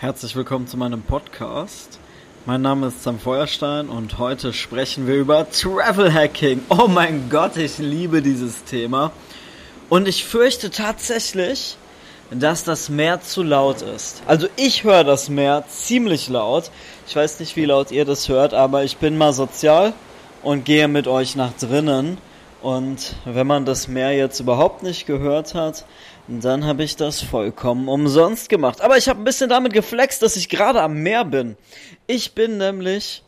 Herzlich willkommen zu meinem Podcast. Mein Name ist Sam Feuerstein und heute sprechen wir über Travel Hacking. Oh mein Gott, ich liebe dieses Thema. Und ich fürchte tatsächlich, dass das Meer zu laut ist. Also ich höre das Meer ziemlich laut. Ich weiß nicht, wie laut ihr das hört, aber ich bin mal sozial und gehe mit euch nach drinnen. Und wenn man das Meer jetzt überhaupt nicht gehört hat, dann habe ich das vollkommen umsonst gemacht. Aber ich habe ein bisschen damit geflext, dass ich gerade am Meer bin. Ich bin nämlich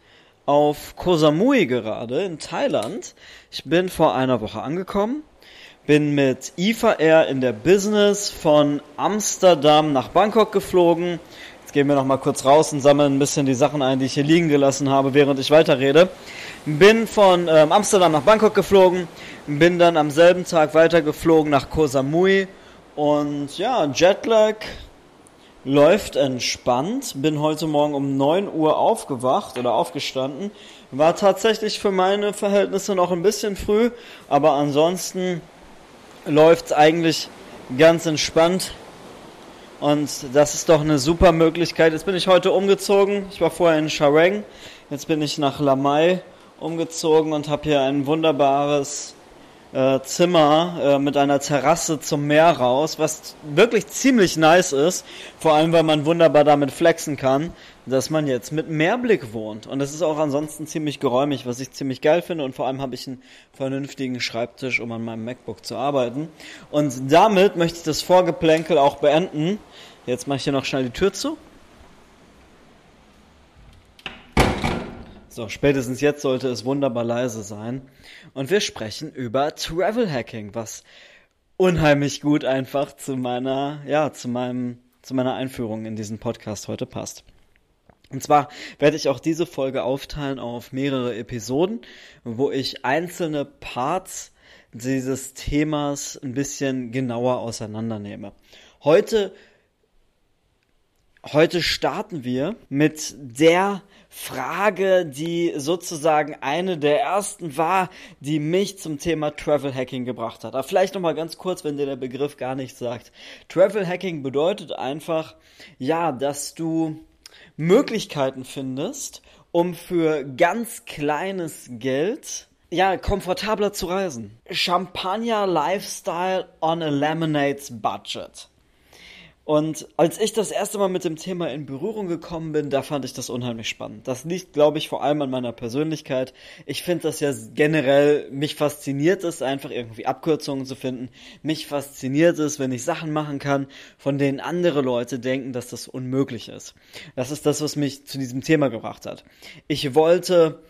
auf Koh Samui gerade in Thailand. Ich bin vor einer Woche angekommen, bin mit IFA Air in der Business von Amsterdam nach Bangkok geflogen. Jetzt gehen wir noch mal kurz raus und sammeln ein bisschen die Sachen ein, die ich hier liegen gelassen habe, während ich weiterrede. Bin von ähm, Amsterdam nach Bangkok geflogen, bin dann am selben Tag weitergeflogen nach Koh Samui und ja, Jetlag läuft entspannt. Bin heute Morgen um 9 Uhr aufgewacht oder aufgestanden. War tatsächlich für meine Verhältnisse noch ein bisschen früh, aber ansonsten läuft es eigentlich ganz entspannt. Und das ist doch eine super Möglichkeit. Jetzt bin ich heute umgezogen. Ich war vorher in Shareng. Jetzt bin ich nach Lamai umgezogen und habe hier ein wunderbares äh, Zimmer äh, mit einer Terrasse zum Meer raus, was wirklich ziemlich nice ist. Vor allem, weil man wunderbar damit flexen kann, dass man jetzt mit Meerblick wohnt. Und es ist auch ansonsten ziemlich geräumig, was ich ziemlich geil finde. Und vor allem habe ich einen vernünftigen Schreibtisch, um an meinem MacBook zu arbeiten. Und damit möchte ich das Vorgeplänkel auch beenden. Jetzt mache ich hier noch schnell die Tür zu. So, spätestens jetzt sollte es wunderbar leise sein. Und wir sprechen über Travel Hacking, was unheimlich gut einfach zu meiner, ja, zu meinem, zu meiner Einführung in diesen Podcast heute passt. Und zwar werde ich auch diese Folge aufteilen auf mehrere Episoden, wo ich einzelne Parts dieses Themas ein bisschen genauer auseinandernehme. Heute Heute starten wir mit der Frage, die sozusagen eine der ersten war, die mich zum Thema Travel Hacking gebracht hat. Aber vielleicht nochmal ganz kurz, wenn dir der Begriff gar nichts sagt. Travel Hacking bedeutet einfach, ja, dass du Möglichkeiten findest, um für ganz kleines Geld ja, komfortabler zu reisen. Champagner Lifestyle on a Lemonade's Budget. Und als ich das erste Mal mit dem Thema in Berührung gekommen bin, da fand ich das unheimlich spannend. Das liegt, glaube ich, vor allem an meiner Persönlichkeit. Ich finde das ja generell, mich fasziniert es, einfach irgendwie Abkürzungen zu finden. Mich fasziniert es, wenn ich Sachen machen kann, von denen andere Leute denken, dass das unmöglich ist. Das ist das, was mich zu diesem Thema gebracht hat. Ich wollte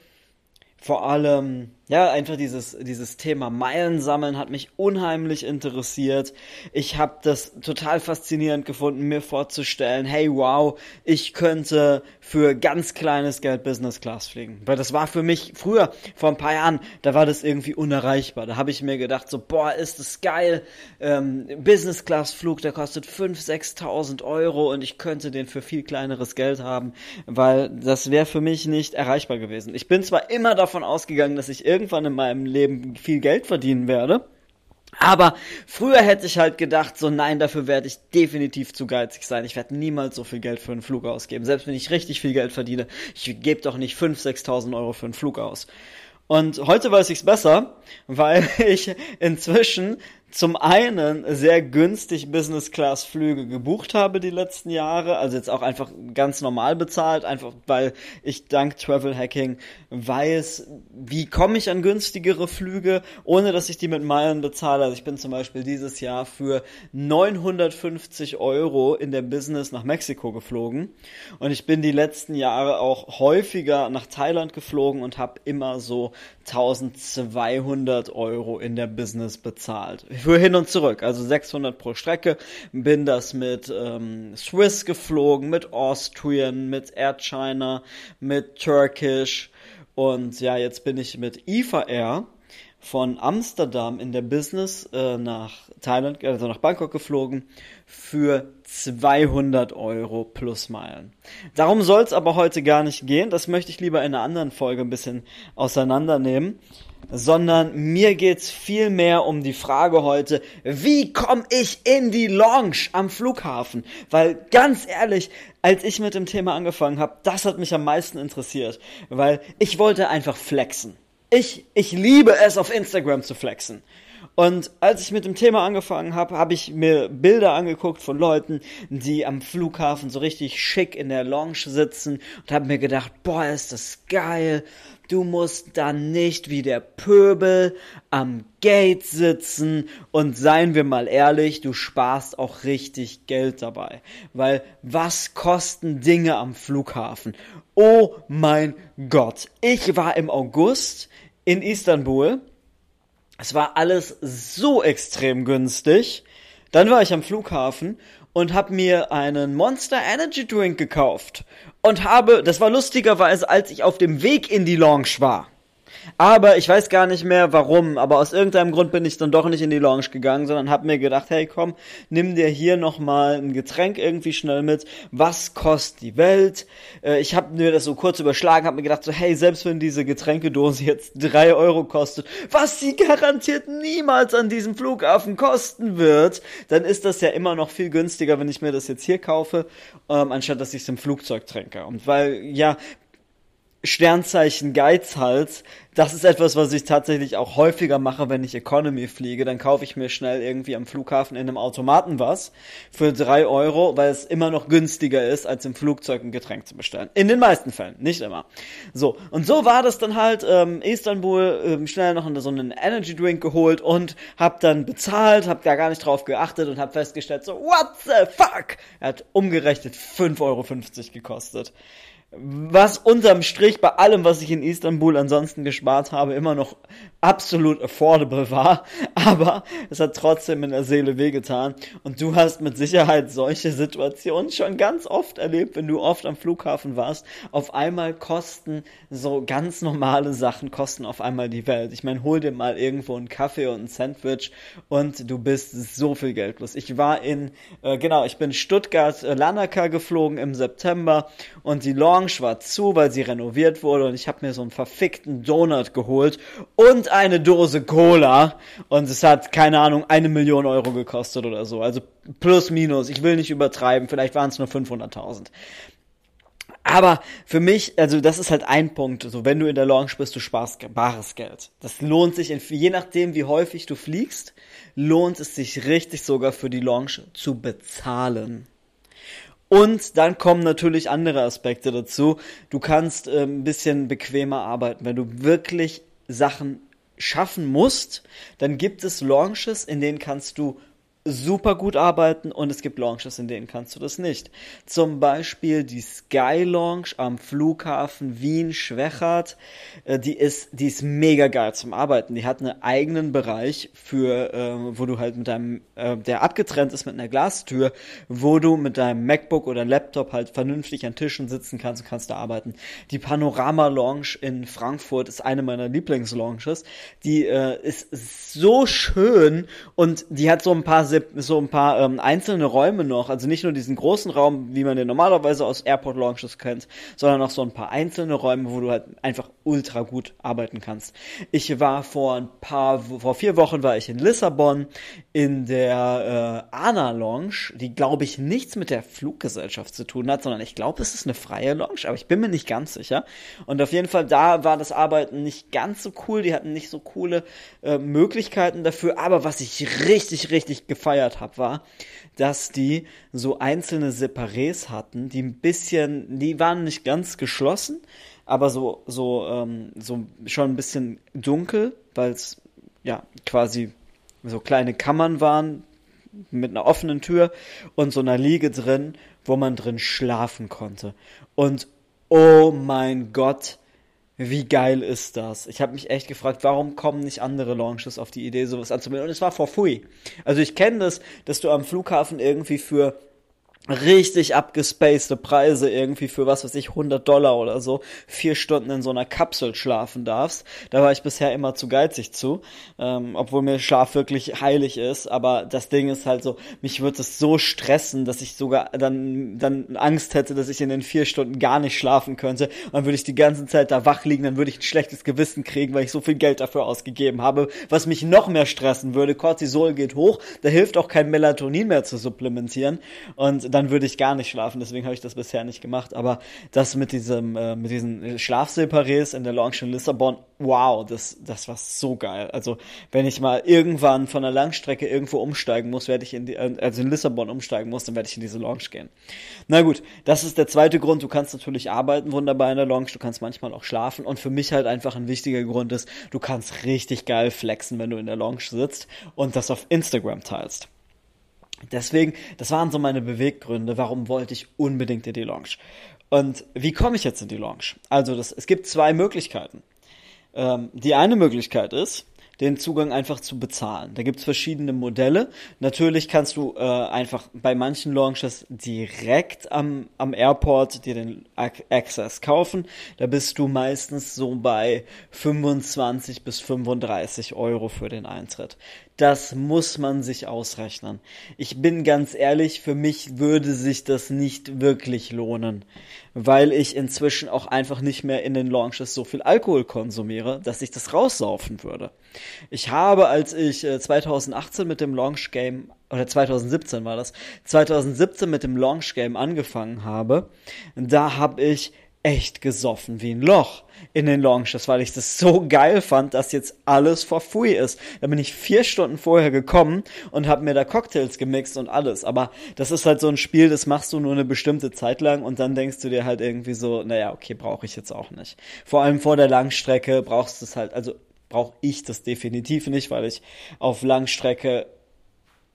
vor allem, ja, einfach dieses, dieses Thema Meilen sammeln hat mich unheimlich interessiert. Ich habe das total faszinierend gefunden, mir vorzustellen, hey wow, ich könnte für ganz kleines Geld Business Class fliegen. Weil das war für mich früher, vor ein paar Jahren, da war das irgendwie unerreichbar. Da habe ich mir gedacht, so, boah, ist das geil. Ähm, Business Class Flug, der kostet 5.000, 6.000 Euro und ich könnte den für viel kleineres Geld haben, weil das wäre für mich nicht erreichbar gewesen. Ich bin zwar immer davon ausgegangen, dass ich irgendwann in meinem Leben viel Geld verdienen werde. Aber früher hätte ich halt gedacht, so nein, dafür werde ich definitiv zu geizig sein. Ich werde niemals so viel Geld für einen Flug ausgeben. Selbst wenn ich richtig viel Geld verdiene, ich gebe doch nicht 5.000, 6.000 Euro für einen Flug aus. Und heute weiß ich es besser, weil ich inzwischen zum einen sehr günstig Business Class Flüge gebucht habe die letzten Jahre, also jetzt auch einfach ganz normal bezahlt, einfach weil ich dank Travel Hacking weiß, wie komme ich an günstigere Flüge, ohne dass ich die mit Meilen bezahle. Also ich bin zum Beispiel dieses Jahr für 950 Euro in der Business nach Mexiko geflogen und ich bin die letzten Jahre auch häufiger nach Thailand geflogen und habe immer so 1200 Euro in der Business bezahlt für hin und zurück, also 600 pro Strecke. Bin das mit ähm, Swiss geflogen, mit Austrian, mit Air China, mit Turkish und ja, jetzt bin ich mit IFA Air von Amsterdam in der Business äh, nach Thailand, also nach Bangkok geflogen für 200 Euro plus Meilen. Darum soll es aber heute gar nicht gehen. Das möchte ich lieber in einer anderen Folge ein bisschen auseinandernehmen. sondern mir geht's viel mehr um die Frage heute, wie komme ich in die Lounge am Flughafen? Weil ganz ehrlich, als ich mit dem Thema angefangen habe, das hat mich am meisten interessiert, weil ich wollte einfach flexen. Ich, ich liebe es, auf Instagram zu flexen. Und als ich mit dem Thema angefangen habe, habe ich mir Bilder angeguckt von Leuten, die am Flughafen so richtig schick in der Lounge sitzen und habe mir gedacht, boah, ist das geil. Du musst dann nicht wie der Pöbel am Gate sitzen und seien wir mal ehrlich, du sparst auch richtig Geld dabei. Weil was kosten Dinge am Flughafen? Oh mein Gott. Ich war im August in Istanbul es war alles so extrem günstig. Dann war ich am Flughafen und habe mir einen Monster Energy Drink gekauft und habe, das war lustigerweise, als ich auf dem Weg in die Lounge war. Aber ich weiß gar nicht mehr warum, aber aus irgendeinem Grund bin ich dann doch nicht in die Lounge gegangen, sondern habe mir gedacht, hey komm, nimm dir hier nochmal ein Getränk irgendwie schnell mit. Was kostet die Welt? Äh, ich habe mir das so kurz überschlagen, habe mir gedacht, so hey, selbst wenn diese Getränkedose jetzt drei Euro kostet, was sie garantiert niemals an diesem Flughafen kosten wird, dann ist das ja immer noch viel günstiger, wenn ich mir das jetzt hier kaufe, ähm, anstatt dass ich es im Flugzeug trinke. Und weil, ja, Sternzeichen Geizhals, das ist etwas, was ich tatsächlich auch häufiger mache, wenn ich Economy fliege. Dann kaufe ich mir schnell irgendwie am Flughafen in einem Automaten was für drei Euro, weil es immer noch günstiger ist, als im Flugzeug ein Getränk zu bestellen. In den meisten Fällen, nicht immer. So, und so war das dann halt, ähm, Istanbul, ähm, schnell noch so einen Energy Drink geholt und hab dann bezahlt, hab da gar nicht drauf geachtet und hab festgestellt, so, what the fuck? Er hat umgerechnet 5,50 Euro gekostet was unterm Strich bei allem, was ich in Istanbul ansonsten gespart habe, immer noch absolut affordable war. Aber es hat trotzdem in der Seele wehgetan. Und du hast mit Sicherheit solche Situationen schon ganz oft erlebt, wenn du oft am Flughafen warst. Auf einmal kosten so ganz normale Sachen, kosten auf einmal die Welt. Ich meine, hol dir mal irgendwo einen Kaffee und ein Sandwich und du bist so viel Geld los. Ich war in, äh, genau, ich bin Stuttgart-Lanaka äh, geflogen im September und die Long Lounge war zu, weil sie renoviert wurde und ich habe mir so einen verfickten Donut geholt und eine Dose Cola und es hat, keine Ahnung, eine Million Euro gekostet oder so. Also plus minus, ich will nicht übertreiben, vielleicht waren es nur 500.000. Aber für mich, also das ist halt ein Punkt. So, wenn du in der Lounge bist, du sparst bares Geld. Das lohnt sich, je nachdem, wie häufig du fliegst, lohnt es sich richtig sogar für die Lounge zu bezahlen. Und dann kommen natürlich andere Aspekte dazu. Du kannst äh, ein bisschen bequemer arbeiten. Wenn du wirklich Sachen schaffen musst, dann gibt es Launches, in denen kannst du super gut arbeiten und es gibt Launches, in denen kannst du das nicht. Zum Beispiel die Sky Launch am Flughafen Wien-Schwechat. Äh, die ist, die ist mega geil zum Arbeiten. Die hat einen eigenen Bereich für, äh, wo du halt mit deinem, äh, der abgetrennt ist mit einer Glastür, wo du mit deinem MacBook oder Laptop halt vernünftig an Tischen sitzen kannst und kannst da arbeiten. Die Panorama Launch in Frankfurt ist eine meiner Lieblingslaunches. Die äh, ist so schön und die hat so ein paar so ein paar ähm, einzelne Räume noch, also nicht nur diesen großen Raum, wie man den normalerweise aus Airport Launches kennt, sondern auch so ein paar einzelne Räume, wo du halt einfach ultra gut arbeiten kannst. Ich war vor ein paar, vor vier Wochen war ich in Lissabon in der äh, Ana Lounge, die glaube ich nichts mit der Fluggesellschaft zu tun hat, sondern ich glaube, es ist eine freie Lounge, aber ich bin mir nicht ganz sicher. Und auf jeden Fall da war das Arbeiten nicht ganz so cool, die hatten nicht so coole äh, Möglichkeiten dafür, aber was ich richtig, richtig gefallen gefeiert habe, war, dass die so einzelne Separés hatten, die ein bisschen, die waren nicht ganz geschlossen, aber so, so, ähm, so schon ein bisschen dunkel, weil es ja quasi so kleine Kammern waren mit einer offenen Tür und so einer Liege drin, wo man drin schlafen konnte. Und oh mein Gott, wie geil ist das? Ich habe mich echt gefragt, warum kommen nicht andere Launches auf die Idee, sowas anzumelden? Und es war for free. Also ich kenne das, dass du am Flughafen irgendwie für richtig abgespacede Preise irgendwie für was weiß ich 100 Dollar oder so vier Stunden in so einer Kapsel schlafen darfst. Da war ich bisher immer zu geizig zu, ähm, obwohl mir Schlaf wirklich heilig ist. Aber das Ding ist halt so, mich wird es so stressen, dass ich sogar dann dann Angst hätte, dass ich in den vier Stunden gar nicht schlafen könnte. Und dann würde ich die ganze Zeit da wach liegen, dann würde ich ein schlechtes Gewissen kriegen, weil ich so viel Geld dafür ausgegeben habe, was mich noch mehr stressen würde. Cortisol geht hoch, da hilft auch kein Melatonin mehr zu supplementieren und dann würde ich gar nicht schlafen, deswegen habe ich das bisher nicht gemacht. Aber das mit diesem, äh, mit diesen Schlafseparés in der Lounge in Lissabon, wow, das, das war so geil. Also, wenn ich mal irgendwann von einer Langstrecke irgendwo umsteigen muss, werde ich in die, äh, also in Lissabon umsteigen muss, dann werde ich in diese Lounge gehen. Na gut, das ist der zweite Grund. Du kannst natürlich arbeiten wunderbar in der Lounge, du kannst manchmal auch schlafen und für mich halt einfach ein wichtiger Grund ist, du kannst richtig geil flexen, wenn du in der Lounge sitzt und das auf Instagram teilst. Deswegen, das waren so meine Beweggründe, warum wollte ich unbedingt in die Lounge. Und wie komme ich jetzt in die Lounge? Also, das, es gibt zwei Möglichkeiten. Ähm, die eine Möglichkeit ist, den Zugang einfach zu bezahlen. Da gibt's verschiedene Modelle. Natürlich kannst du äh, einfach bei manchen Launches direkt am, am Airport dir den Access kaufen. Da bist du meistens so bei 25 bis 35 Euro für den Eintritt das muss man sich ausrechnen. Ich bin ganz ehrlich, für mich würde sich das nicht wirklich lohnen, weil ich inzwischen auch einfach nicht mehr in den Launches so viel Alkohol konsumiere, dass ich das raussaufen würde. Ich habe, als ich 2018 äh, mit dem Launch Game oder 2017 war das, 2017 mit dem Launch Game angefangen habe, da habe ich echt gesoffen wie ein Loch in den Launches, weil ich das so geil fand, dass jetzt alles for ist. Da bin ich vier Stunden vorher gekommen und habe mir da Cocktails gemixt und alles. Aber das ist halt so ein Spiel, das machst du nur eine bestimmte Zeit lang und dann denkst du dir halt irgendwie so, naja, okay, brauche ich jetzt auch nicht. Vor allem vor der Langstrecke brauchst du es halt, also brauche ich das definitiv nicht, weil ich auf Langstrecke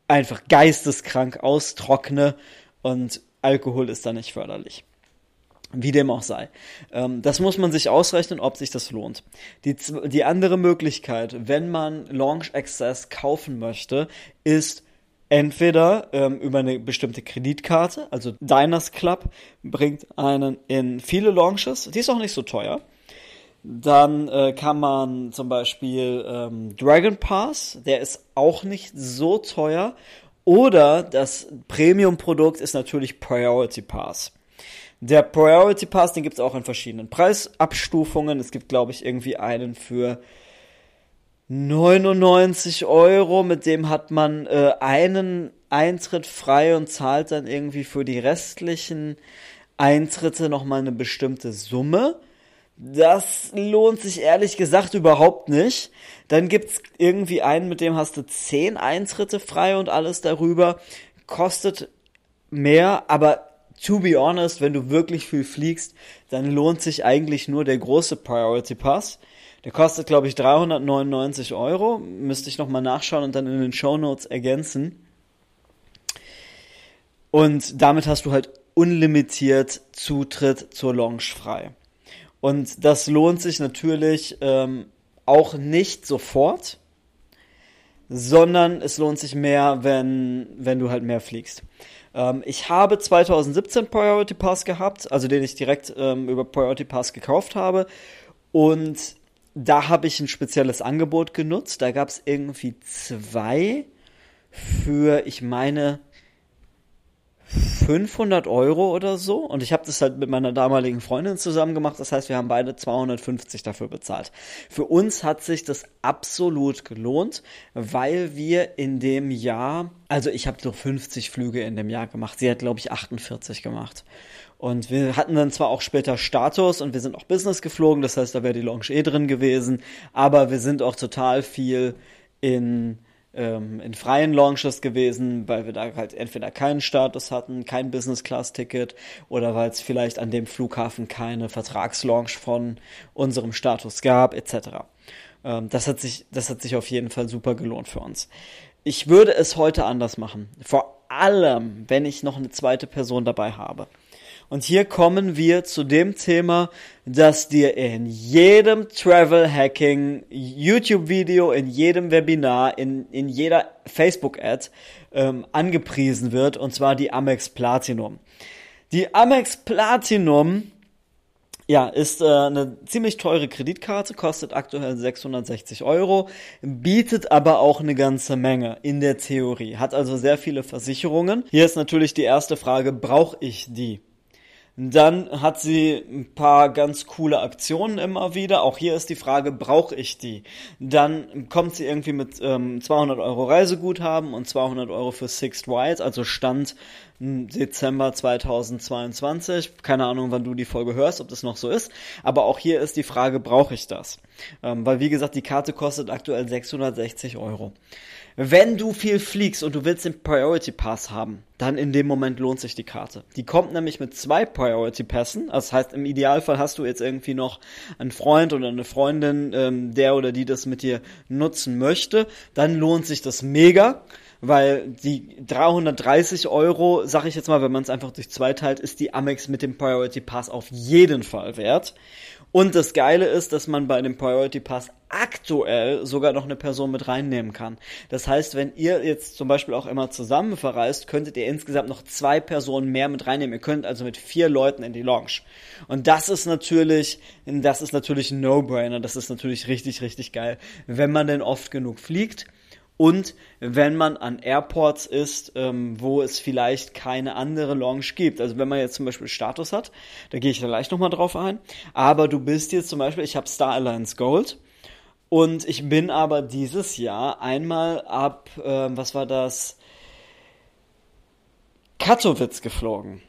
einfach geisteskrank austrockne und Alkohol ist da nicht förderlich. Wie dem auch sei. Ähm, das muss man sich ausrechnen, ob sich das lohnt. Die, die andere Möglichkeit, wenn man Launch Access kaufen möchte, ist entweder ähm, über eine bestimmte Kreditkarte, also Diners Club bringt einen in viele Launches, die ist auch nicht so teuer. Dann äh, kann man zum Beispiel ähm, Dragon Pass, der ist auch nicht so teuer. Oder das Premium-Produkt ist natürlich Priority Pass. Der Priority Pass, den gibt es auch in verschiedenen Preisabstufungen. Es gibt, glaube ich, irgendwie einen für 99 Euro. Mit dem hat man äh, einen Eintritt frei und zahlt dann irgendwie für die restlichen Eintritte nochmal eine bestimmte Summe. Das lohnt sich ehrlich gesagt überhaupt nicht. Dann gibt's irgendwie einen, mit dem hast du 10 Eintritte frei und alles darüber. Kostet mehr, aber to be honest, wenn du wirklich viel fliegst, dann lohnt sich eigentlich nur der große Priority Pass. Der kostet, glaube ich, 399 Euro. Müsste ich nochmal nachschauen und dann in den Show Notes ergänzen. Und damit hast du halt unlimitiert Zutritt zur Lounge frei. Und das lohnt sich natürlich ähm, auch nicht sofort, sondern es lohnt sich mehr, wenn, wenn du halt mehr fliegst. Ähm, ich habe 2017 Priority Pass gehabt, also den ich direkt ähm, über Priority Pass gekauft habe. Und da habe ich ein spezielles Angebot genutzt. Da gab es irgendwie zwei für, ich meine, 500 Euro oder so. Und ich habe das halt mit meiner damaligen Freundin zusammen gemacht. Das heißt, wir haben beide 250 dafür bezahlt. Für uns hat sich das absolut gelohnt, weil wir in dem Jahr, also ich habe so 50 Flüge in dem Jahr gemacht. Sie hat, glaube ich, 48 gemacht. Und wir hatten dann zwar auch später Status und wir sind auch Business geflogen, das heißt, da wäre die Lounge eh drin gewesen, aber wir sind auch total viel in ähm, in freien Launches gewesen, weil wir da halt entweder keinen Status hatten, kein Business-Class-Ticket oder weil es vielleicht an dem Flughafen keine Vertragslaunch von unserem Status gab, etc. Ähm, das, hat sich, das hat sich auf jeden Fall super gelohnt für uns. Ich würde es heute anders machen. Vor allem, wenn ich noch eine zweite Person dabei habe. Und hier kommen wir zu dem Thema, das dir in jedem Travel Hacking YouTube Video, in jedem Webinar, in, in jeder Facebook Ad ähm, angepriesen wird, und zwar die Amex Platinum. Die Amex Platinum ja, ist äh, eine ziemlich teure Kreditkarte, kostet aktuell 660 Euro, bietet aber auch eine ganze Menge in der Theorie, hat also sehr viele Versicherungen. Hier ist natürlich die erste Frage, brauche ich die? Dann hat sie ein paar ganz coole Aktionen immer wieder. Auch hier ist die Frage, brauche ich die? Dann kommt sie irgendwie mit ähm, 200 Euro Reiseguthaben und 200 Euro für Sixth Ride, also Stand Dezember 2022. Keine Ahnung, wann du die Folge hörst, ob das noch so ist. Aber auch hier ist die Frage, brauche ich das? Ähm, weil wie gesagt, die Karte kostet aktuell 660 Euro. Wenn du viel fliegst und du willst den Priority Pass haben, dann in dem Moment lohnt sich die Karte. Die kommt nämlich mit zwei Priority Pässen. Das heißt, im Idealfall hast du jetzt irgendwie noch einen Freund oder eine Freundin, ähm, der oder die das mit dir nutzen möchte. Dann lohnt sich das mega weil die 330 Euro, sag ich jetzt mal, wenn man es einfach durch zwei teilt, ist die Amex mit dem Priority Pass auf jeden Fall wert. Und das Geile ist, dass man bei dem Priority Pass aktuell sogar noch eine Person mit reinnehmen kann. Das heißt, wenn ihr jetzt zum Beispiel auch immer zusammen verreist, könntet ihr insgesamt noch zwei Personen mehr mit reinnehmen. Ihr könnt also mit vier Leuten in die Lounge. Und das ist natürlich, das ist natürlich ein No-Brainer. Das ist natürlich richtig, richtig geil, wenn man denn oft genug fliegt und wenn man an Airports ist, ähm, wo es vielleicht keine andere Lounge gibt. Also wenn man jetzt zum Beispiel Status hat, da gehe ich da gleich nochmal drauf ein, aber du bist jetzt zum Beispiel, ich habe Star Alliance Gold und ich bin aber dieses Jahr einmal ab, äh, was war das, Katowice geflogen.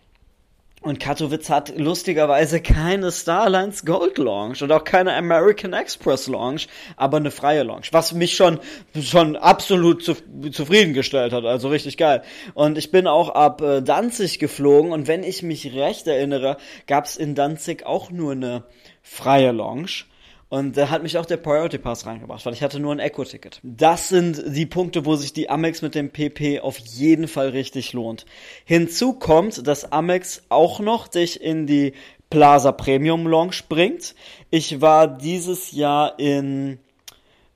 Und Katowice hat lustigerweise keine Starlines Gold Launch und auch keine American Express Launch, aber eine freie Launch, was mich schon schon absolut zu, zufriedengestellt hat, also richtig geil. Und ich bin auch ab äh, Danzig geflogen und wenn ich mich recht erinnere, gab es in Danzig auch nur eine freie Launch. Und da hat mich auch der Priority Pass reingebracht, weil ich hatte nur ein Eco-Ticket. Das sind die Punkte, wo sich die Amex mit dem PP auf jeden Fall richtig lohnt. Hinzu kommt, dass Amex auch noch dich in die Plaza Premium Lounge bringt. Ich war dieses Jahr in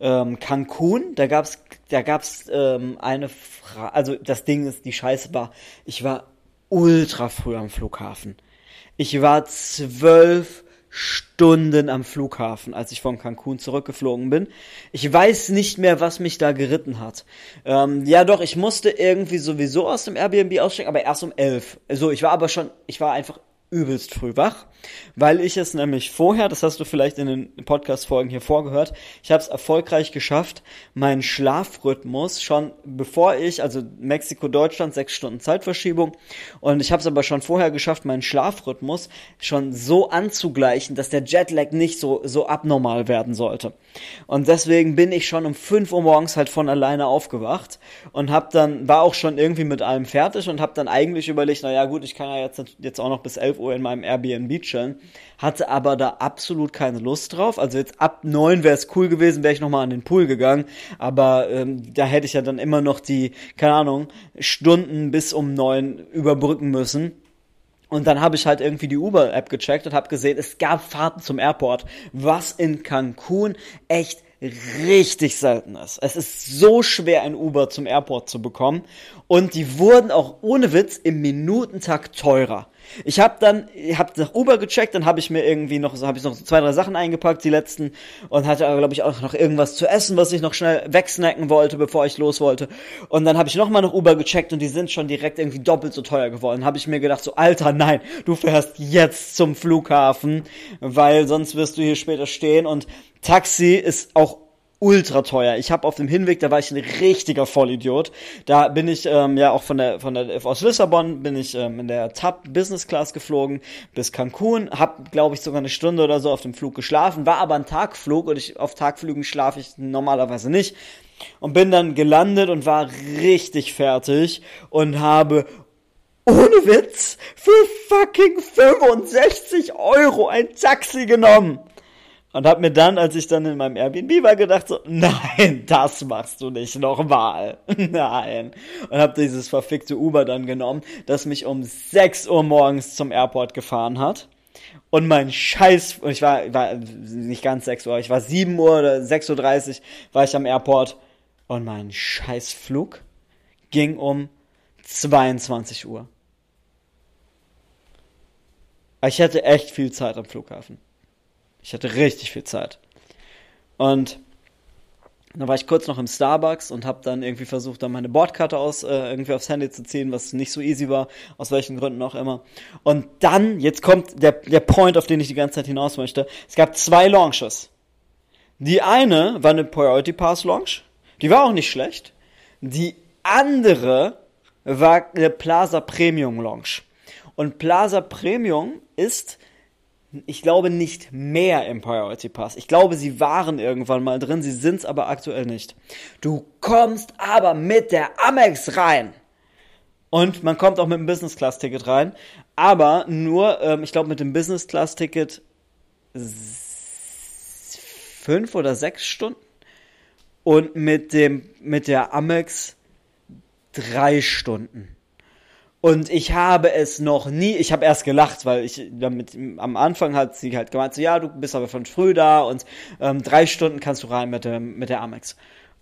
ähm, Cancun, da gab's, da gab's ähm, eine Frage, also das Ding ist, die Scheiße war, ich war ultra früh am Flughafen. Ich war zwölf Stunden am Flughafen, als ich von Cancun zurückgeflogen bin. Ich weiß nicht mehr, was mich da geritten hat. Ähm, ja, doch, ich musste irgendwie sowieso aus dem Airbnb aussteigen, aber erst um elf. Also ich war aber schon, ich war einfach übelst früh wach, weil ich es nämlich vorher, das hast du vielleicht in den Podcast-Folgen hier vorgehört, ich habe es erfolgreich geschafft, meinen Schlafrhythmus schon bevor ich, also Mexiko-Deutschland, sechs Stunden Zeitverschiebung, und ich habe es aber schon vorher geschafft, meinen Schlafrhythmus schon so anzugleichen, dass der Jetlag nicht so, so abnormal werden sollte. Und deswegen bin ich schon um fünf Uhr morgens halt von alleine aufgewacht und hab dann, war auch schon irgendwie mit allem fertig und hab dann eigentlich überlegt, naja gut, ich kann ja jetzt, jetzt auch noch bis elf Uhr in meinem Airbnb chillen, hatte aber da absolut keine Lust drauf. Also jetzt ab neun wäre es cool gewesen, wäre ich nochmal an den Pool gegangen, aber ähm, da hätte ich ja dann immer noch die, keine Ahnung, Stunden bis um neun überbrücken müssen. Und dann habe ich halt irgendwie die Uber-App gecheckt und habe gesehen, es gab Fahrten zum Airport, was in Cancun echt richtig selten ist. Es ist so schwer, ein Uber zum Airport zu bekommen. Und die wurden auch ohne Witz im Minutentakt teurer. Ich habe dann, habe nach Uber gecheckt, dann habe ich mir irgendwie noch, so habe ich noch zwei, drei Sachen eingepackt, die letzten, und hatte aber, glaube ich, auch noch irgendwas zu essen, was ich noch schnell wegsnacken wollte, bevor ich los wollte. Und dann habe ich nochmal nach Uber gecheckt und die sind schon direkt irgendwie doppelt so teuer geworden. Habe ich mir gedacht, so, Alter, nein, du fährst jetzt zum Flughafen, weil sonst wirst du hier später stehen und Taxi ist auch ultra teuer. Ich habe auf dem Hinweg, da war ich ein richtiger Vollidiot. Da bin ich ähm, ja auch von der von der aus Lissabon bin ich ähm, in der TAP Business Class geflogen bis Cancun, hab glaube ich sogar eine Stunde oder so auf dem Flug geschlafen, war aber ein Tagflug und ich auf Tagflügen schlafe ich normalerweise nicht und bin dann gelandet und war richtig fertig und habe ohne Witz für fucking 65 Euro ein Taxi genommen. Und hab mir dann, als ich dann in meinem Airbnb war, gedacht so, nein, das machst du nicht nochmal. Nein. Und hab dieses verfickte Uber dann genommen, das mich um 6 Uhr morgens zum Airport gefahren hat. Und mein Scheiß, ich war, war nicht ganz 6 Uhr, ich war 7 Uhr oder 6.30 Uhr war ich am Airport. Und mein Scheißflug ging um 22 Uhr. Ich hatte echt viel Zeit am Flughafen. Ich hatte richtig viel Zeit. Und dann war ich kurz noch im Starbucks und habe dann irgendwie versucht, dann meine Bordkarte aus äh, irgendwie aufs Handy zu ziehen, was nicht so easy war, aus welchen Gründen auch immer. Und dann, jetzt kommt der, der Point, auf den ich die ganze Zeit hinaus möchte. Es gab zwei Launches. Die eine war eine Priority Pass Launch. Die war auch nicht schlecht. Die andere war eine Plaza Premium Launch. Und Plaza Premium ist ich glaube nicht mehr im Priority Pass. Ich glaube, sie waren irgendwann mal drin, sie sind es aber aktuell nicht. Du kommst aber mit der Amex rein. Und man kommt auch mit dem Business Class Ticket rein. Aber nur, ähm, ich glaube, mit dem Business Class Ticket fünf oder sechs Stunden. Und mit dem, mit der Amex drei Stunden. Und ich habe es noch nie, ich habe erst gelacht, weil ich damit am Anfang hat sie halt gemeint, so ja, du bist aber von früh da und ähm, drei Stunden kannst du rein mit der, mit der Amex.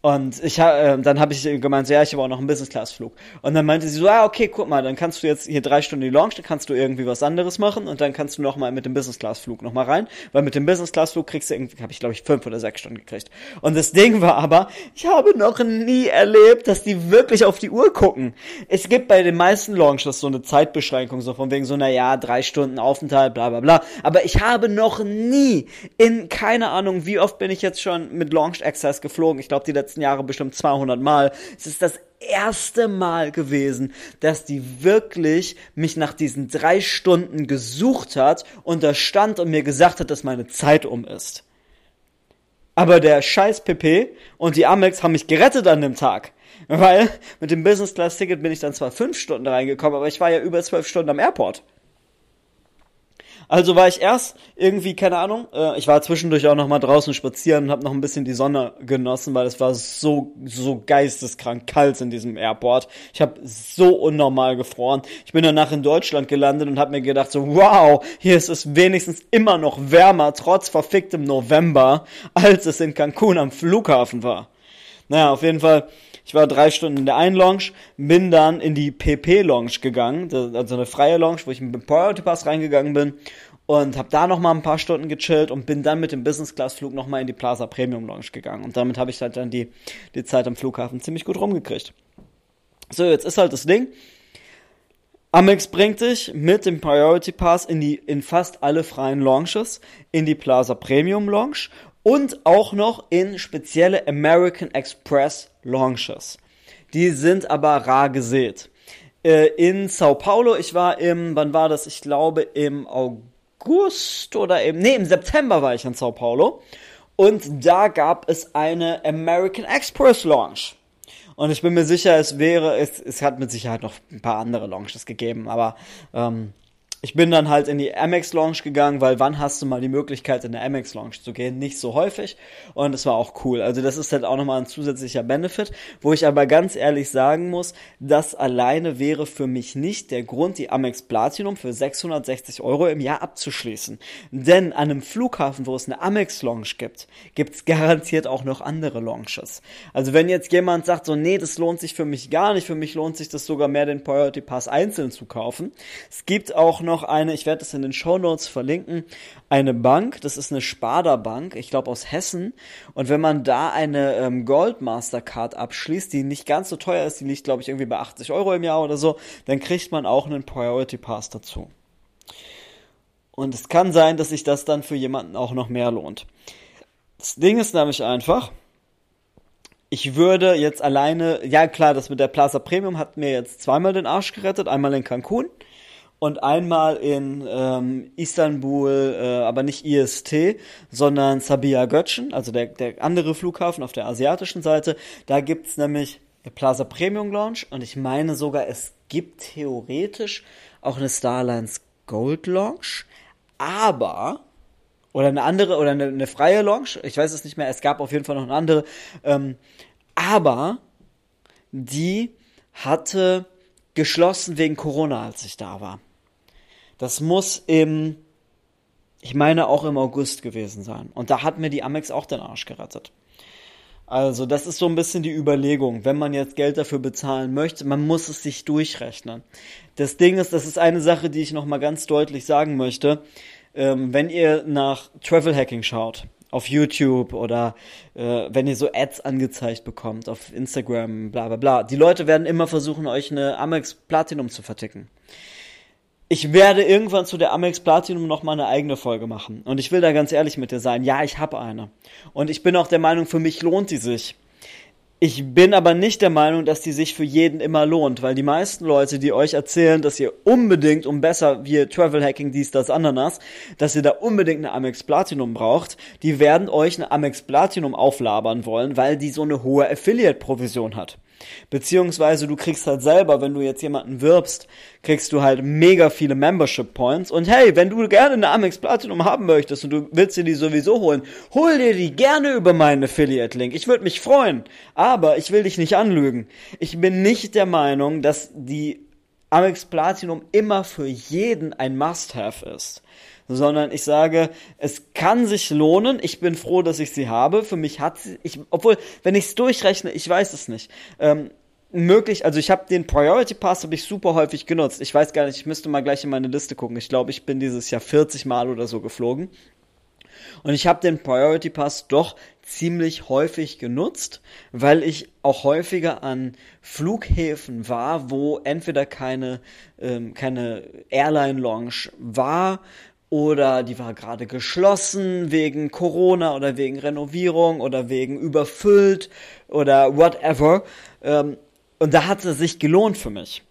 Und ich äh, dann habe ich gemeint, so, ja, ich habe auch noch einen Business-Class-Flug. Und dann meinte sie so, ah, okay, guck mal, dann kannst du jetzt hier drei Stunden die Launch, dann kannst du irgendwie was anderes machen und dann kannst du noch mal mit dem Business-Class-Flug noch mal rein, weil mit dem Business-Class-Flug kriegst du irgendwie, habe ich glaube ich fünf oder sechs Stunden gekriegt. Und das Ding war aber, ich habe noch nie erlebt, dass die wirklich auf die Uhr gucken. Es gibt bei den meisten Launches so eine Zeitbeschränkung, so von wegen so, na ja, drei Stunden Aufenthalt, bla bla bla. Aber ich habe noch nie in, keine Ahnung, wie oft bin ich jetzt schon mit Launch Access geflogen. Ich glaube, die letzten Jahre bestimmt 200 Mal. Es ist das erste Mal gewesen, dass die wirklich mich nach diesen drei Stunden gesucht hat und da stand und mir gesagt hat, dass meine Zeit um ist. Aber der scheiß PP und die Amex haben mich gerettet an dem Tag. Weil mit dem Business Class Ticket bin ich dann zwar fünf Stunden reingekommen, aber ich war ja über zwölf Stunden am Airport. Also war ich erst irgendwie, keine Ahnung, äh, ich war zwischendurch auch noch mal draußen spazieren und habe noch ein bisschen die Sonne genossen, weil es war so, so geisteskrank kalt in diesem Airport. Ich habe so unnormal gefroren. Ich bin danach in Deutschland gelandet und habe mir gedacht so, wow, hier ist es wenigstens immer noch wärmer, trotz verficktem November, als es in Cancun am Flughafen war. Naja, auf jeden Fall ich war drei Stunden in der einen Lounge, bin dann in die PP-Lounge gegangen, also eine freie Lounge, wo ich mit dem Priority Pass reingegangen bin und habe da noch mal ein paar Stunden gechillt und bin dann mit dem Business Class Flug noch mal in die Plaza Premium Lounge gegangen und damit habe ich halt dann die die Zeit am Flughafen ziemlich gut rumgekriegt. So, jetzt ist halt das Ding. Amex bringt dich mit dem Priority Pass in die in fast alle freien Launches in die Plaza Premium Lounge und auch noch in spezielle American Express Launches. Die sind aber rar gesät. Äh, in Sao Paulo, ich war im, wann war das? Ich glaube im August oder im, nee, im September war ich in Sao Paulo. Und da gab es eine American Express Launch. Und ich bin mir sicher, es wäre, es, es hat mit Sicherheit noch ein paar andere Launches gegeben, aber ähm, ich bin dann halt in die Amex Lounge gegangen, weil wann hast du mal die Möglichkeit in der Amex Lounge zu gehen? Nicht so häufig und es war auch cool. Also das ist halt auch nochmal ein zusätzlicher Benefit, wo ich aber ganz ehrlich sagen muss, das alleine wäre für mich nicht der Grund, die Amex Platinum für 660 Euro im Jahr abzuschließen. Denn an einem Flughafen, wo es eine Amex Lounge gibt, gibt's garantiert auch noch andere Lounges. Also wenn jetzt jemand sagt so, nee, das lohnt sich für mich gar nicht, für mich lohnt sich das sogar mehr, den Priority Pass einzeln zu kaufen. Es gibt auch noch noch eine, ich werde es in den Show Notes verlinken, eine Bank, das ist eine Sparda Bank, ich glaube aus Hessen. Und wenn man da eine ähm, Gold Mastercard abschließt, die nicht ganz so teuer ist, die liegt glaube ich irgendwie bei 80 Euro im Jahr oder so, dann kriegt man auch einen Priority Pass dazu. Und es kann sein, dass sich das dann für jemanden auch noch mehr lohnt. Das Ding ist nämlich einfach, ich würde jetzt alleine, ja klar, das mit der Plaza Premium hat mir jetzt zweimal den Arsch gerettet, einmal in Cancun und einmal in ähm, Istanbul, äh, aber nicht IST, sondern Sabia Gökçen, also der, der andere Flughafen auf der asiatischen Seite. Da gibt's nämlich eine Plaza Premium Lounge und ich meine sogar, es gibt theoretisch auch eine Starlines Gold Lounge, aber Oder eine andere, oder eine, eine freie Lounge. Ich weiß es nicht mehr. Es gab auf jeden Fall noch eine andere. Ähm, aber die hatte geschlossen wegen Corona, als ich da war. Das muss im, ich meine auch im August gewesen sein. Und da hat mir die Amex auch den Arsch gerettet. Also das ist so ein bisschen die Überlegung, wenn man jetzt Geld dafür bezahlen möchte, man muss es sich durchrechnen. Das Ding ist, das ist eine Sache, die ich nochmal ganz deutlich sagen möchte. Ähm, wenn ihr nach Travel Hacking schaut, auf YouTube oder äh, wenn ihr so Ads angezeigt bekommt auf Instagram, bla bla bla. Die Leute werden immer versuchen, euch eine Amex Platinum zu verticken. Ich werde irgendwann zu der Amex Platinum noch mal eine eigene Folge machen. Und ich will da ganz ehrlich mit dir sein. Ja, ich habe eine. Und ich bin auch der Meinung, für mich lohnt die sich. Ich bin aber nicht der Meinung, dass die sich für jeden immer lohnt, weil die meisten Leute, die euch erzählen, dass ihr unbedingt, um besser wie Travel Hacking, dies, das, Ananas, dass ihr da unbedingt eine Amex Platinum braucht, die werden euch eine Amex Platinum auflabern wollen, weil die so eine hohe Affiliate-Provision hat. Beziehungsweise du kriegst halt selber, wenn du jetzt jemanden wirbst, kriegst du halt mega viele Membership Points. Und hey, wenn du gerne eine Amex Platinum haben möchtest und du willst dir die sowieso holen, hol dir die gerne über meinen Affiliate-Link. Ich würde mich freuen. Aber ich will dich nicht anlügen. Ich bin nicht der Meinung, dass die Amex Platinum immer für jeden ein Must-Have ist sondern ich sage, es kann sich lohnen. Ich bin froh, dass ich sie habe. Für mich hat sie, ich, obwohl, wenn ich es durchrechne, ich weiß es nicht. Ähm, möglich, also ich habe den Priority Pass habe ich super häufig genutzt. Ich weiß gar nicht, ich müsste mal gleich in meine Liste gucken. Ich glaube, ich bin dieses Jahr 40 Mal oder so geflogen. Und ich habe den Priority Pass doch ziemlich häufig genutzt, weil ich auch häufiger an Flughäfen war, wo entweder keine, ähm, keine Airline Lounge war oder die war gerade geschlossen wegen Corona oder wegen Renovierung oder wegen überfüllt oder whatever. Ähm, und da hat es sich gelohnt für mich.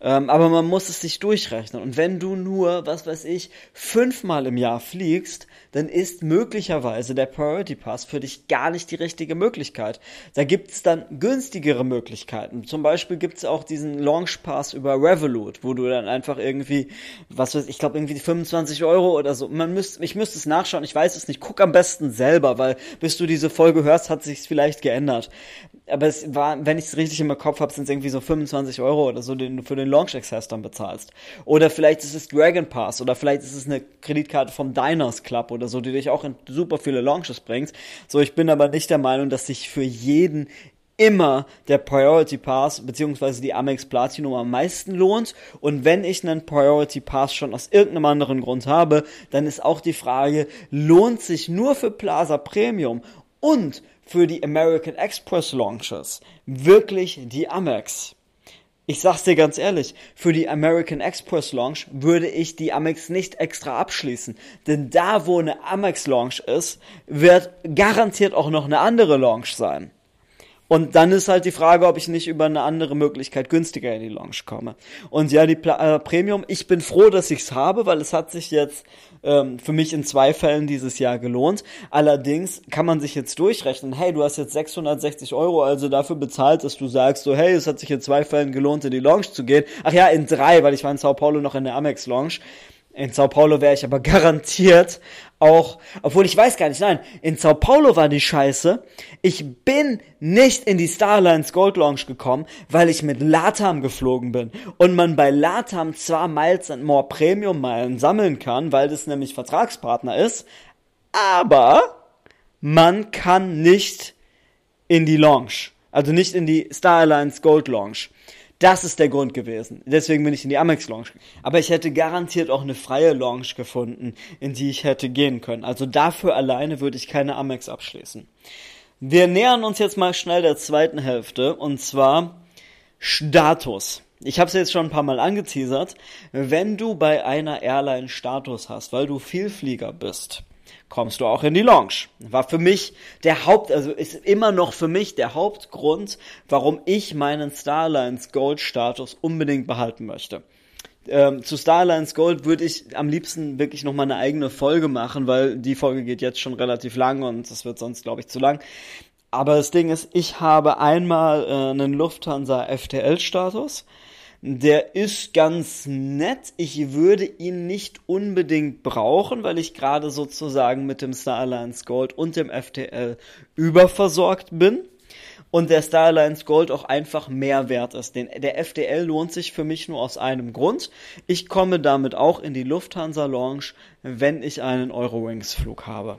Ähm, aber man muss es sich durchrechnen. Und wenn du nur, was weiß ich, fünfmal im Jahr fliegst, dann ist möglicherweise der Priority Pass für dich gar nicht die richtige Möglichkeit. Da gibt es dann günstigere Möglichkeiten. Zum Beispiel gibt es auch diesen Launch Pass über Revolut, wo du dann einfach irgendwie, was weiß ich, glaube irgendwie 25 Euro oder so. Man müsste, ich müsste es nachschauen, ich weiß es nicht. Guck am besten selber, weil bis du diese Folge hörst, hat sich vielleicht geändert. Aber es war, wenn ich es richtig im Kopf habe, sind es irgendwie so 25 Euro oder so, den du für den Launch Access dann bezahlst. Oder vielleicht ist es Dragon Pass oder vielleicht ist es eine Kreditkarte vom Diners Club oder oder so, die dich auch in super viele Launches bringt. So, ich bin aber nicht der Meinung, dass sich für jeden immer der Priority Pass beziehungsweise die Amex Platinum am meisten lohnt. Und wenn ich einen Priority Pass schon aus irgendeinem anderen Grund habe, dann ist auch die Frage, lohnt sich nur für Plaza Premium und für die American Express Launches wirklich die Amex? Ich sag's dir ganz ehrlich, für die American Express Launch würde ich die Amex nicht extra abschließen. Denn da, wo eine Amex Launch ist, wird garantiert auch noch eine andere Launch sein. Und dann ist halt die Frage, ob ich nicht über eine andere Möglichkeit günstiger in die Lounge komme. Und ja, die Pla äh, Premium, ich bin froh, dass ich's habe, weil es hat sich jetzt ähm, für mich in zwei Fällen dieses Jahr gelohnt. Allerdings kann man sich jetzt durchrechnen, hey, du hast jetzt 660 Euro also dafür bezahlt, dass du sagst, so, hey, es hat sich in zwei Fällen gelohnt, in die Lounge zu gehen. Ach ja, in drei, weil ich war in Sao Paulo noch in der Amex Lounge. In Sao Paulo wäre ich aber garantiert auch, obwohl ich weiß gar nicht, nein, in Sao Paulo war die Scheiße. Ich bin nicht in die Starlines Gold Lounge gekommen, weil ich mit Latam geflogen bin. Und man bei Latam zwar Miles and More Premium Meilen sammeln kann, weil das nämlich Vertragspartner ist, aber man kann nicht in die Lounge. Also nicht in die Star Alliance Gold Lounge. Das ist der Grund gewesen. Deswegen bin ich in die Amex Lounge. Aber ich hätte garantiert auch eine freie Lounge gefunden, in die ich hätte gehen können. Also dafür alleine würde ich keine Amex abschließen. Wir nähern uns jetzt mal schnell der zweiten Hälfte und zwar Status. Ich habe es jetzt schon ein paar Mal angeteasert. Wenn du bei einer Airline Status hast, weil du Vielflieger bist, kommst du auch in die Lounge. War für mich der Haupt, also ist immer noch für mich der Hauptgrund, warum ich meinen Starlines Gold Status unbedingt behalten möchte. Ähm, zu Starlines Gold würde ich am liebsten wirklich noch mal eine eigene Folge machen, weil die Folge geht jetzt schon relativ lang und das wird sonst, glaube ich, zu lang. Aber das Ding ist, ich habe einmal äh, einen Lufthansa FTL-Status, Der ist ganz nett. Ich würde ihn nicht unbedingt brauchen, weil ich gerade sozusagen mit dem Star Alliance Gold und dem FTL überversorgt bin und der Star Alliance Gold auch einfach mehr wert ist. Den, der FDL lohnt sich für mich nur aus einem Grund. Ich komme damit auch in die Lufthansa Lounge, wenn ich einen Eurowings Flug habe.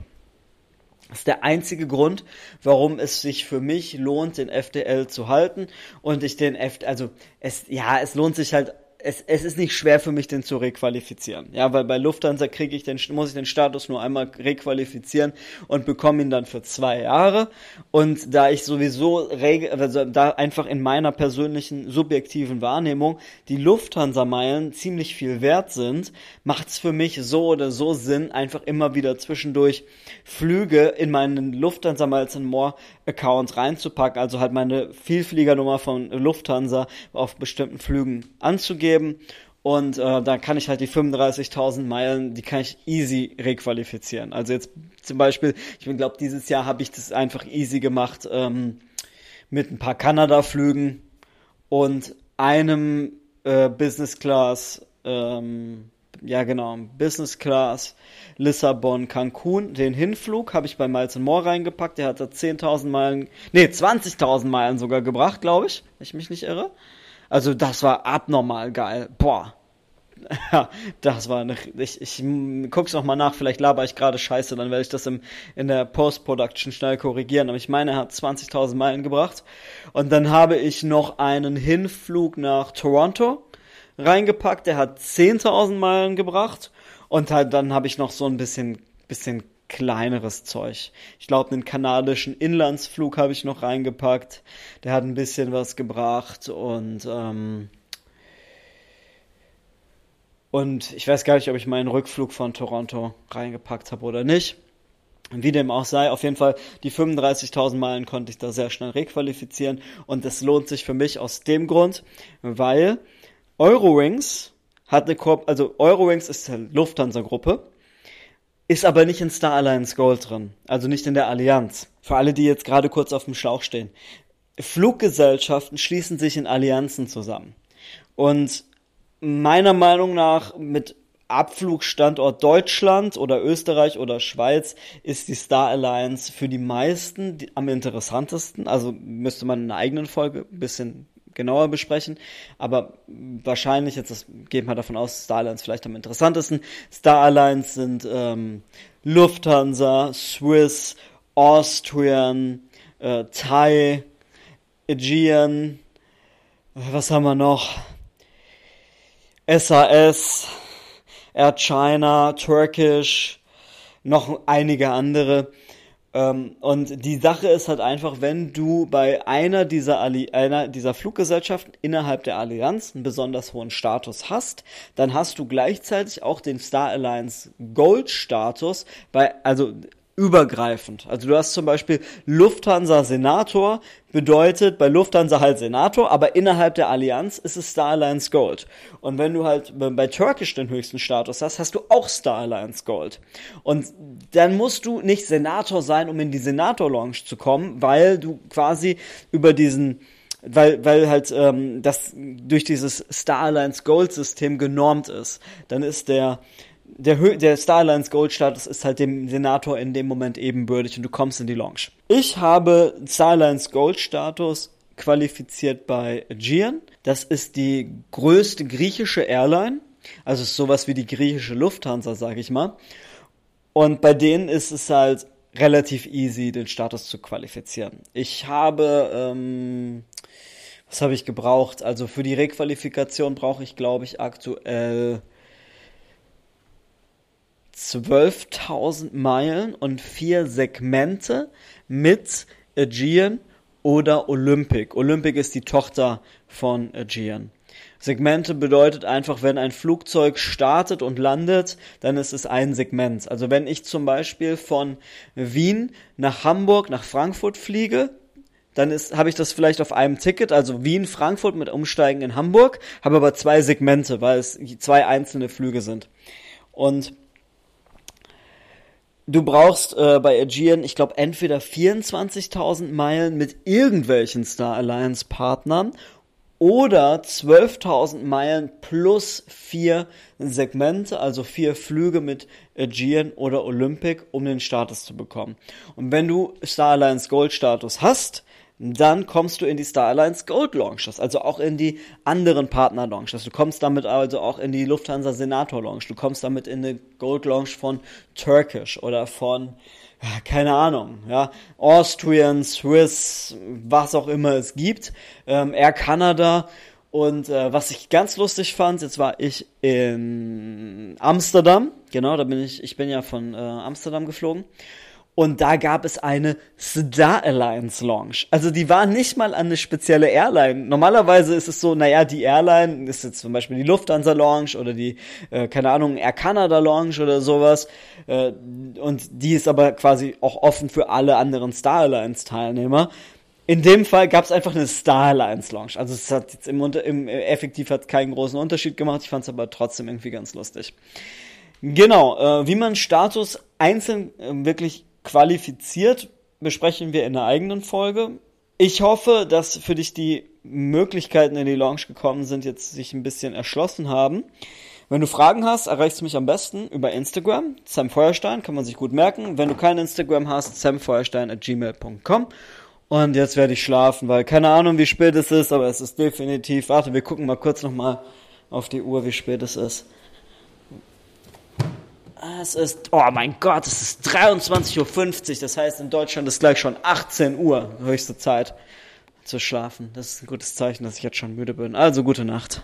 Das ist der einzige Grund, warum es sich für mich lohnt, den FDL zu halten. Und ich den F, also es, ja, es lohnt sich halt es, es ist nicht schwer für mich, den zu requalifizieren. Ja, weil bei Lufthansa kriege ich den, muss ich den Status nur einmal requalifizieren und bekomme ihn dann für zwei Jahre. Und da ich sowieso reg also da einfach in meiner persönlichen subjektiven Wahrnehmung die Lufthansa-Meilen ziemlich viel wert sind, macht es für mich so oder so Sinn, einfach immer wieder zwischendurch Flüge in meinen Lufthansa Miles More Account reinzupacken, also halt meine Vielfliegernummer von Lufthansa auf bestimmten Flügen anzugeben und äh, dann kann ich halt die 35.000 Meilen, die kann ich easy requalifizieren. Also jetzt zum Beispiel, ich glaube, dieses Jahr habe ich das einfach easy gemacht ähm, mit ein paar Kanada-Flügen und einem äh, Business Class ähm, ja genau, Business Class, Lissabon, Cancun. Den Hinflug habe ich bei Miles More reingepackt. Der hat da 10.000 Meilen, nee, 20.000 Meilen sogar gebracht, glaube ich, wenn ich mich nicht irre. Also das war abnormal geil. Boah. Ja, das war eine, ich, ich guck's noch mal nach, vielleicht laber ich gerade scheiße, dann werde ich das im, in der Post-Production schnell korrigieren. Aber ich meine, er hat 20.000 Meilen gebracht. Und dann habe ich noch einen Hinflug nach Toronto reingepackt, der hat 10.000 Meilen gebracht und halt dann habe ich noch so ein bisschen, bisschen kleineres Zeug. Ich glaube, einen kanadischen Inlandsflug habe ich noch reingepackt. Der hat ein bisschen was gebracht und ähm, und ich weiß gar nicht, ob ich meinen Rückflug von Toronto reingepackt habe oder nicht. Wie dem auch sei, auf jeden Fall die 35.000 Meilen konnte ich da sehr schnell requalifizieren und es lohnt sich für mich aus dem Grund, weil Eurowings hat eine Korb, also Eurowings ist eine Lufthansa-Gruppe, ist aber nicht in Star Alliance Gold drin, also nicht in der Allianz. Für alle, die jetzt gerade kurz auf dem Schlauch stehen. Fluggesellschaften schließen sich in Allianzen zusammen. Und meiner Meinung nach mit Abflugstandort Deutschland oder Österreich oder Schweiz ist die Star Alliance für die meisten am interessantesten. Also müsste man in einer eigenen Folge ein bisschen genauer besprechen. Aber wahrscheinlich, jetzt das, geht man davon aus, Star Alliance vielleicht am interessantesten. Star Alliance sind ähm, Lufthansa, Swiss, Austrian, äh, Thai, Aegean, was haben wir noch? SAS, Air China, Turkish, noch einige andere. Ähm, und die Sache ist halt einfach, wenn du bei einer dieser, Alli einer dieser Fluggesellschaften innerhalb der Allianz einen besonders hohen Status hast, dann hast du gleichzeitig auch den Star Alliance Gold Status bei, also übergreifend. Also du hast zum Beispiel Lufthansa Senator, bedeutet bei Lufthansa halt Senator, aber innerhalb der Allianz ist es Star Alliance Gold. Und wenn du halt bei Turkish den höchsten Status hast, hast du auch Star Alliance Gold. Und dann musst du nicht Senator sein, um in die Senator Lounge zu kommen, weil du quasi über diesen weil, weil halt ähm, das durch dieses Star Alliance Gold System genormt ist. Dann ist der der, der Star Alliance Gold Status ist halt dem Senator in dem Moment ebenbürtig und du kommst in die Lounge. Ich habe Star Alliance Gold Status qualifiziert bei Aegean. Das ist die größte griechische Airline. Also ist sowas wie die griechische Lufthansa, sag ich mal. Und bei denen ist es halt relativ easy, den Status zu qualifizieren. Ich habe, ähm, was habe ich gebraucht? Also für die Requalifikation brauche ich, glaube ich, aktuell 12.000 Meilen und vier Segmente mit Aegean oder Olympic. Olympic ist die Tochter von Aegean. Segmente bedeutet einfach, wenn ein Flugzeug startet und landet, dann ist es ein Segment. Also wenn ich zum Beispiel von Wien nach Hamburg, nach Frankfurt fliege, dann habe ich das vielleicht auf einem Ticket, also Wien, Frankfurt mit Umsteigen in Hamburg, habe aber zwei Segmente, weil es zwei einzelne Flüge sind. Und du brauchst äh, bei Aegean, ich glaube, entweder 24.000 Meilen mit irgendwelchen Star Alliance Partnern oder 12.000 Meilen plus vier Segmente, also vier Flüge mit Aegean oder Olympic, um den Status zu bekommen. Und wenn du Star Alliance Gold Status hast, dann kommst du in die Star Alliance Gold Launches, also auch in die anderen Partner Launches. Du kommst damit also auch in die Lufthansa Senator Launch. Du kommst damit in eine Gold Launch von Turkish oder von keine Ahnung, ja, Austrian, Swiss, was auch immer es gibt, ähm, Air Canada und äh, was ich ganz lustig fand, jetzt war ich in Amsterdam, genau, da bin ich, ich bin ja von äh, Amsterdam geflogen und da gab es eine Star Alliance Launch. Also die war nicht mal an eine spezielle Airline. Normalerweise ist es so, naja, die Airline ist jetzt zum Beispiel die Lufthansa Launch oder die, äh, keine Ahnung, Air Canada Launch oder sowas. Äh, und die ist aber quasi auch offen für alle anderen Star Alliance Teilnehmer. In dem Fall gab es einfach eine Star Alliance Launch. Also es hat jetzt im, im effektiv hat keinen großen Unterschied gemacht. Ich fand es aber trotzdem irgendwie ganz lustig. Genau, äh, wie man Status einzeln äh, wirklich qualifiziert, besprechen wir in einer eigenen Folge. Ich hoffe, dass für dich die Möglichkeiten in die Launch gekommen sind, jetzt sich ein bisschen erschlossen haben. Wenn du Fragen hast, erreichst du mich am besten über Instagram, Sam Feuerstein, kann man sich gut merken. Wenn du kein Instagram hast, samfeuerstein at gmail.com. Und jetzt werde ich schlafen, weil keine Ahnung, wie spät es ist, aber es ist definitiv. Warte, wir gucken mal kurz nochmal auf die Uhr, wie spät es ist. Es ist, oh mein Gott, es ist 23.50 Uhr. Das heißt, in Deutschland ist gleich schon 18 Uhr, höchste Zeit zu schlafen. Das ist ein gutes Zeichen, dass ich jetzt schon müde bin. Also gute Nacht.